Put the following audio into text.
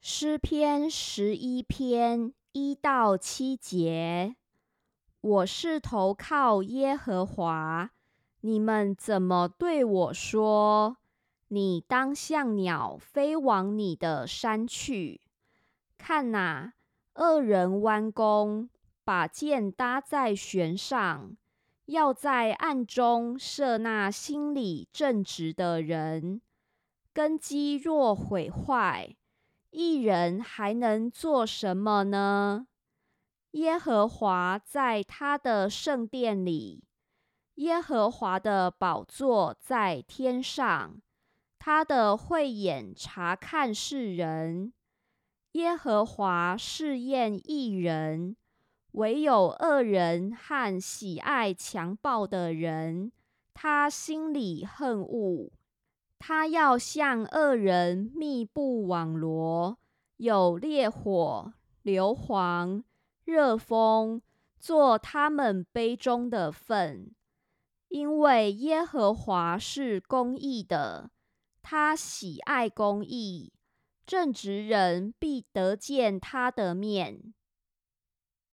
诗篇十一篇一到七节：我是投靠耶和华，你们怎么对我说？你当像鸟飞往你的山去。看哪，恶人弯弓，把箭搭在弦上，要在暗中射那心里正直的人。根基若毁坏，一人还能做什么呢？耶和华在他的圣殿里，耶和华的宝座在天上，他的慧眼察看世人。耶和华试验一人，唯有恶人和喜爱强暴的人，他心里恨恶。他要向恶人密布网罗，有烈火、硫磺、热风，做他们杯中的粪。因为耶和华是公义的，他喜爱公义，正直人必得见他的面。